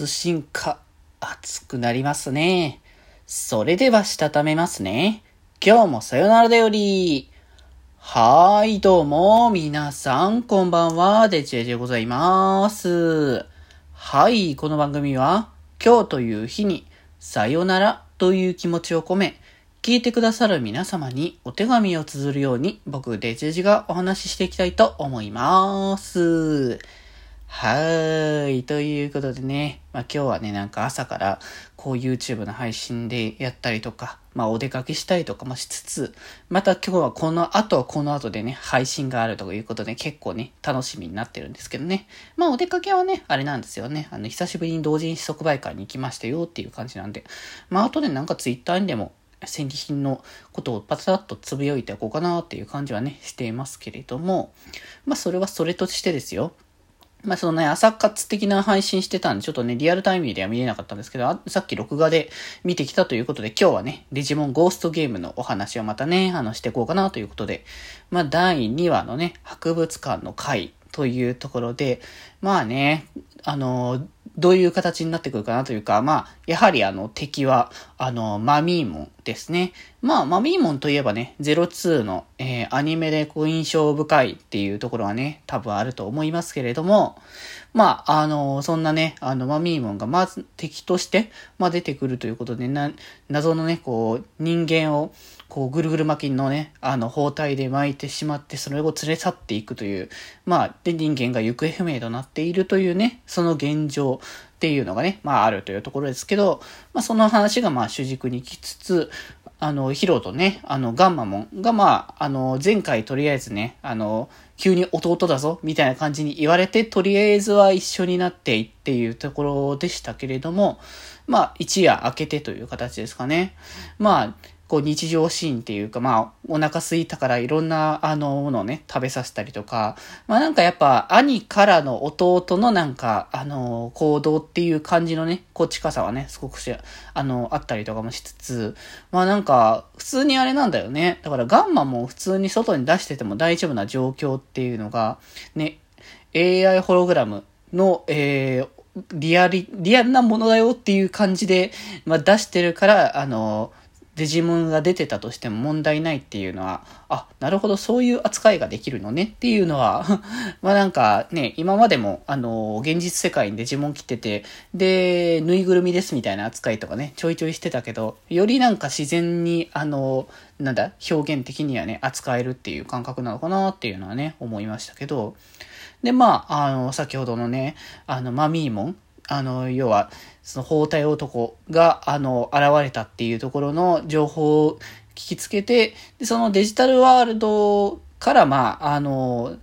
初進化、熱くなりますね。それではしたためますね。今日もさよならだより。はーい、どうも、皆さん、こんばんは、デジェでございます。はい、この番組は、今日という日に、さよならという気持ちを込め、聞いてくださる皆様にお手紙を綴るように、僕、デジェジがお話ししていきたいと思います。はーい。ということでね、まあ今日はね、なんか朝からこう YouTube の配信でやったりとか、まあお出かけしたりとかもしつつ、また今日はこの後はこの後でね、配信があるということで結構ね、楽しみになってるんですけどね。まあお出かけはね、あれなんですよね。あの、久しぶりに同人誌即売会に行きましたよっていう感じなんで。まあ後でなんか Twitter にでも戦利品のことをパタッとつぶやいておこうかなっていう感じはね、していますけれども、まあそれはそれとしてですよ。まあそのね、朝活的な配信してたんで、ちょっとね、リアルタイムでは見れなかったんですけど、さっき録画で見てきたということで、今日はね、デジモンゴーストゲームのお話をまたね、あの、していこうかなということで、まあ第2話のね、博物館の回というところで、まあね、あの、どういう形になってくるかなというか、まあ、やはりあの敵は、あの、マミーモンですね。まあ、マミーモンといえばね、02の、えー、アニメでこう印象深いっていうところはね、多分あると思いますけれども、まあ、あの、そんなね、あの、マミーモンがまず敵として、まあ出てくるということで、な、謎のね、こう、人間を、こうぐるぐる巻きのね、あの包帯で巻いてしまって、それを連れ去っていくという、まあ、で人間が行方不明となっているというね、その現状っていうのがね、まああるというところですけど、まあその話がまあ主軸に来つつ、あの、ヒロとね、あの、ガンマモンがまあ、あの、前回とりあえずね、あの、急に弟だぞ、みたいな感じに言われて、とりあえずは一緒になっていっていうところでしたけれども、まあ、一夜明けてという形ですかね。まあ、こう日常シーンっていうか、まあ、お腹空いたからいろんな、あの、ものをね、食べさせたりとか、まあなんかやっぱ兄からの弟のなんか、あの、行動っていう感じのね、こう近さはね、すごくし、あの、あったりとかもしつつ、まあなんか、普通にあれなんだよね。だからガンマも普通に外に出してても大丈夫な状況っていうのが、ね、AI ホログラムの、えー、リアリ、リアルなものだよっていう感じで、まあ、出してるから、あの、デジモンが出てたとしても問題ないっていうのは、あ、なるほど、そういう扱いができるのねっていうのは まあなんかね、今までも、あの、現実世界にデジモン来てて、で、ぬいぐるみですみたいな扱いとかね、ちょいちょいしてたけど、よりなんか自然に、あの、なんだ、表現的にはね、扱えるっていう感覚なのかなっていうのはね、思いましたけど、で、まあ、あの、先ほどのね、あの、マミーモン、あの、要は、その包帯男が、あの、現れたっていうところの情報を聞きつけて、で、そのデジタルワールドから、まあ、あの、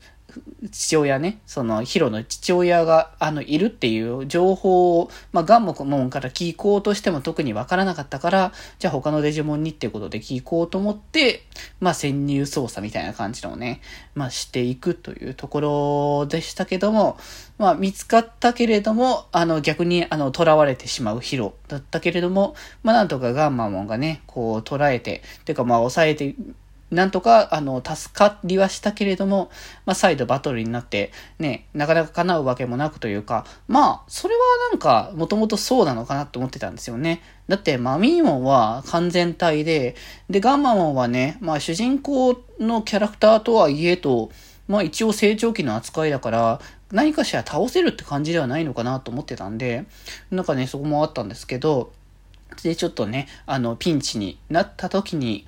父親ね、そのヒロの父親があのいるっていう情報を、まあ、ガンモンから聞こうとしても特にわからなかったから、じゃあ他のデジモンにっていうことで聞こうと思って、まあ潜入捜査みたいな感じのね、まあしていくというところでしたけども、まあ見つかったけれども、あの逆にあの囚われてしまうヒロだったけれども、まあなんとかガンマモンがね、こう捉えて、てかまあ抑えてなんとか、あの、助かりはしたけれども、まあ、再度バトルになって、ね、なかなか叶うわけもなくというか、まあ、それはなんか、もともとそうなのかなと思ってたんですよね。だって、マミーモンは完全体で、で、ガンマモンはね、まあ、主人公のキャラクターとはいえと、まあ、一応成長期の扱いだから、何かしら倒せるって感じではないのかなと思ってたんで、なんかね、そこもあったんですけど、で、ちょっとね、あの、ピンチになった時に、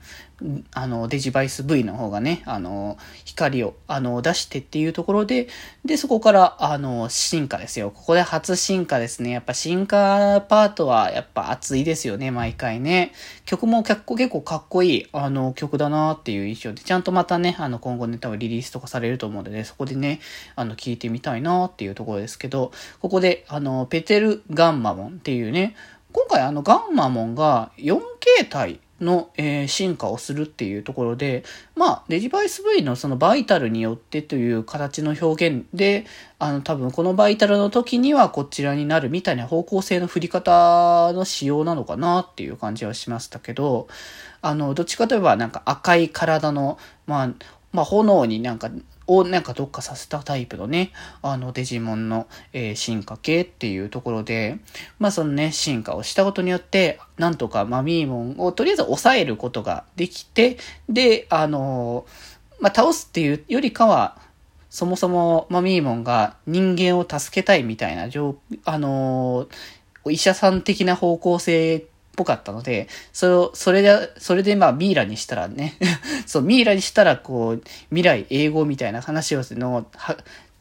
あの、デジバイス V の方がね、あの、光を、あの、出してっていうところで、で、そこから、あの、進化ですよ。ここで初進化ですね。やっぱ進化パートは、やっぱ熱いですよね、毎回ね。曲も結構結構かっこいい、あの、曲だなっていう印象で、ちゃんとまたね、あの、今後ね、多分リリースとかされると思うので、ねそこでね、あの、聞いてみたいなっていうところですけど、ここで、あの、ペテル・ガンマモンっていうね、今回あのガンマモンが4形態の、えー、進化をするっていうところで、まあ、デジバイス V のそのバイタルによってという形の表現で、あの、多分このバイタルの時にはこちらになるみたいな方向性の振り方の仕様なのかなっていう感じはしましたけど、あの、どっちかといえばなんか赤い体の、まあ、まあ、炎になんかをなんか特化させたタイプのね、あのデジモンの、えー、進化系っていうところで、まあそのね、進化をしたことによって、なんとかマミーモンをとりあえず抑えることができて、で、あのまあ倒すっていうよりかは、そもそもマミーモンが人間を助けたいみたいな、あの医者さん的な方向性ぽかったので、それをそれで、それでまあミイラにしたらね そう、ミイラにしたらこう、未来英語みたいな話をするのを、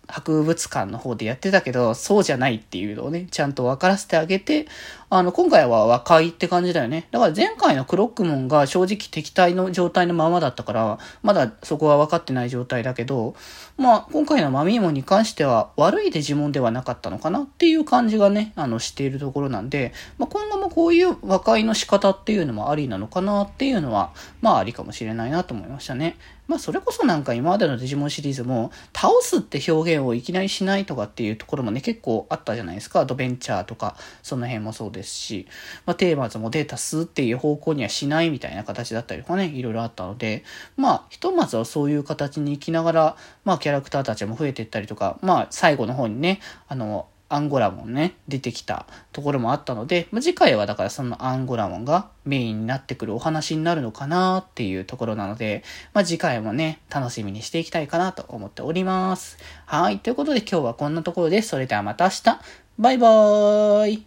博物館の方でやってたけど、そうじゃないっていうのをね、ちゃんと分からせてあげて、あの、今回は和解って感じだよね。だから前回のクロックモンが正直敵対の状態のままだったから、まだそこは分かってない状態だけど、まあ、今回のマミーモンに関しては悪いデジモンではなかったのかなっていう感じがね、あの、しているところなんで、まあ、今後もこういう和解の仕方っていうのもありなのかなっていうのは、まあ、ありかもしれないなと思いましたね。まあそれこそなんか今までのデジモンシリーズも倒すって表現をいきなりしないとかっていうところもね結構あったじゃないですか。アドベンチャーとかその辺もそうですし、まあテーマズもデータ数っていう方向にはしないみたいな形だったりとかね、いろいろあったので、まあひとまずはそういう形に行きながら、まあキャラクターたちも増えていったりとか、まあ最後の方にね、あの、アンゴラモンね、出てきたところもあったので、まあ、次回はだからそのアンゴラモンがメインになってくるお話になるのかなっていうところなので、まあ、次回もね、楽しみにしていきたいかなと思っております。はい。ということで今日はこんなところです。それではまた明日。バイバーイ。